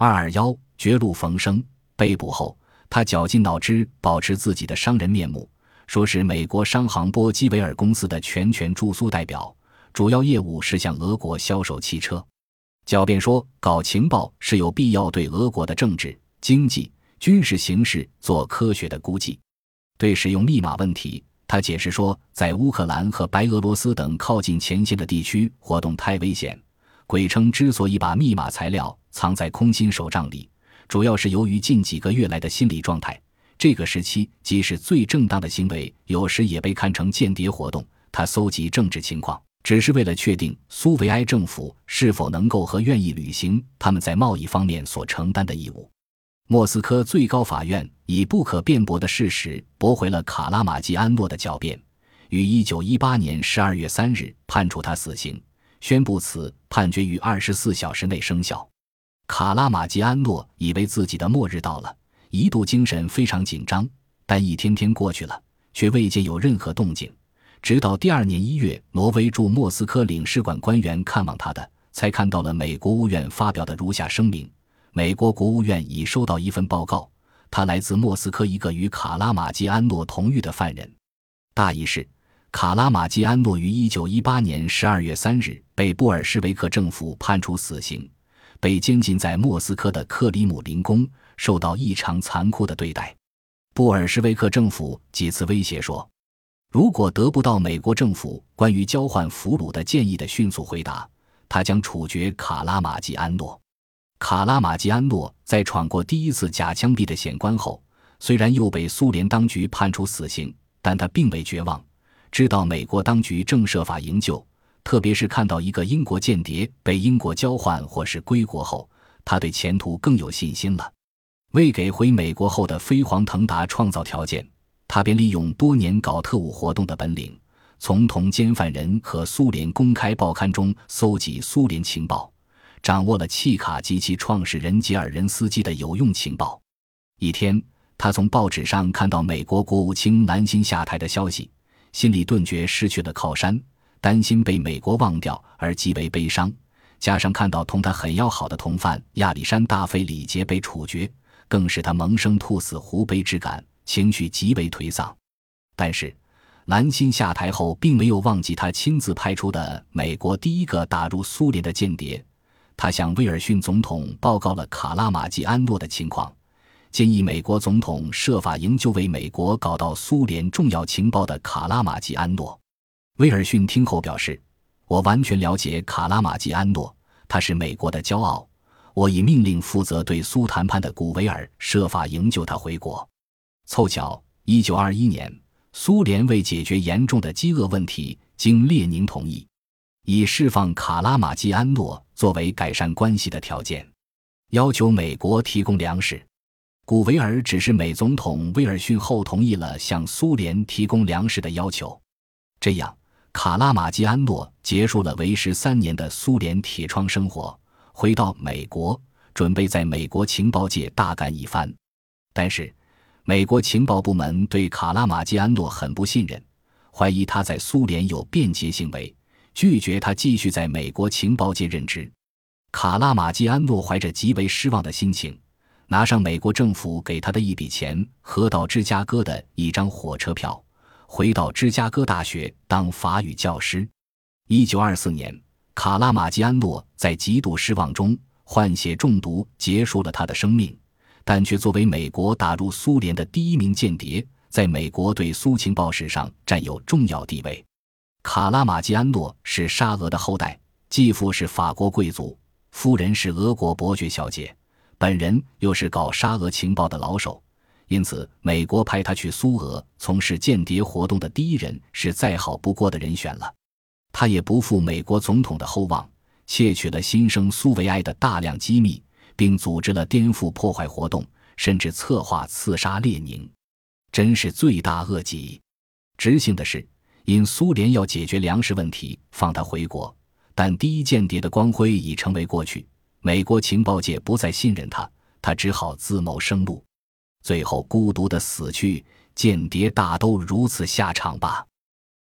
二二幺绝路逢生，被捕后，他绞尽脑汁保持自己的商人面目，说是美国商行波基维尔公司的全权驻苏代表，主要业务是向俄国销售汽车。狡辩说搞情报是有必要对俄国的政治、经济、军事形势做科学的估计。对使用密码问题，他解释说，在乌克兰和白俄罗斯等靠近前线的地区活动太危险。鬼称之所以把密码材料藏在空心手账里，主要是由于近几个月来的心理状态。这个时期即使最正当的行为，有时也被看成间谍活动。他搜集政治情况，只是为了确定苏维埃政府是否能够和愿意履行他们在贸易方面所承担的义务。莫斯科最高法院以不可辩驳的事实驳回了卡拉马基安诺的狡辩，于一九一八年十二月三日判处他死刑。宣布此判决于二十四小时内生效。卡拉马基安诺以为自己的末日到了，一度精神非常紧张。但一天天过去了，却未见有任何动静。直到第二年一月，挪威驻莫斯科领事馆官员看望他的，才看到了美国务院发表的如下声明：美国国务院已收到一份报告，他来自莫斯科一个与卡拉马基安诺同狱的犯人。大意是。卡拉马基安诺于一九一八年十二月三日被布尔什维克政府判处死刑，被监禁在莫斯科的克里姆林宫，受到异常残酷的对待。布尔什维克政府几次威胁说，如果得不到美国政府关于交换俘虏的建议的迅速回答，他将处决卡拉马基安诺。卡拉马基安诺在闯过第一次假枪毙的险关后，虽然又被苏联当局判处死刑，但他并未绝望。知道美国当局正设法营救，特别是看到一个英国间谍被英国交换或是归国后，他对前途更有信心了。为给回美国后的飞黄腾达创造条件，他便利用多年搞特务活动的本领，从同监犯人和苏联公开报刊中搜集苏联情报，掌握了契卡及其创始人吉尔任斯基的有用情报。一天，他从报纸上看到美国国务卿兰辛下台的消息。心里顿觉失去了靠山，担心被美国忘掉而极为悲伤，加上看到同他很要好的同犯亚历山大·费里杰被处决，更使他萌生兔死狐悲之感，情绪极为颓丧。但是，兰辛下台后并没有忘记他亲自派出的美国第一个打入苏联的间谍，他向威尔逊总统报告了卡拉马基安诺的情况。建议美国总统设法营救为美国搞到苏联重要情报的卡拉马基安诺。威尔逊听后表示：“我完全了解卡拉马基安诺，他是美国的骄傲。我已命令负责对苏谈判的古维尔设法营救他回国。”凑巧，一九二一年，苏联为解决严重的饥饿问题，经列宁同意，以释放卡拉马基安诺作为改善关系的条件，要求美国提供粮食。古维尔只是美总统威尔逊后同意了向苏联提供粮食的要求，这样卡拉马基安诺结束了为时三年的苏联铁窗生活，回到美国，准备在美国情报界大干一番。但是，美国情报部门对卡拉马基安诺很不信任，怀疑他在苏联有变节行为，拒绝他继续在美国情报界任职。卡拉马基安诺怀着极为失望的心情。拿上美国政府给他的一笔钱和到芝加哥的一张火车票，回到芝加哥大学当法语教师。一九二四年，卡拉马基安诺在极度失望中换血中毒，结束了他的生命，但却作为美国打入苏联的第一名间谍，在美国对苏情报史上占有重要地位。卡拉马基安诺是沙俄的后代，继父是法国贵族，夫人是俄国伯爵小姐。本人又是搞沙俄情报的老手，因此美国派他去苏俄从事间谍活动的第一人是再好不过的人选了。他也不负美国总统的厚望，窃取了新生苏维埃的大量机密，并组织了颠覆破坏活动，甚至策划刺杀列宁，真是罪大恶极。执行的是，因苏联要解决粮食问题，放他回国，但第一间谍的光辉已成为过去。美国情报界不再信任他，他只好自谋生路，最后孤独的死去。间谍大都如此下场吧。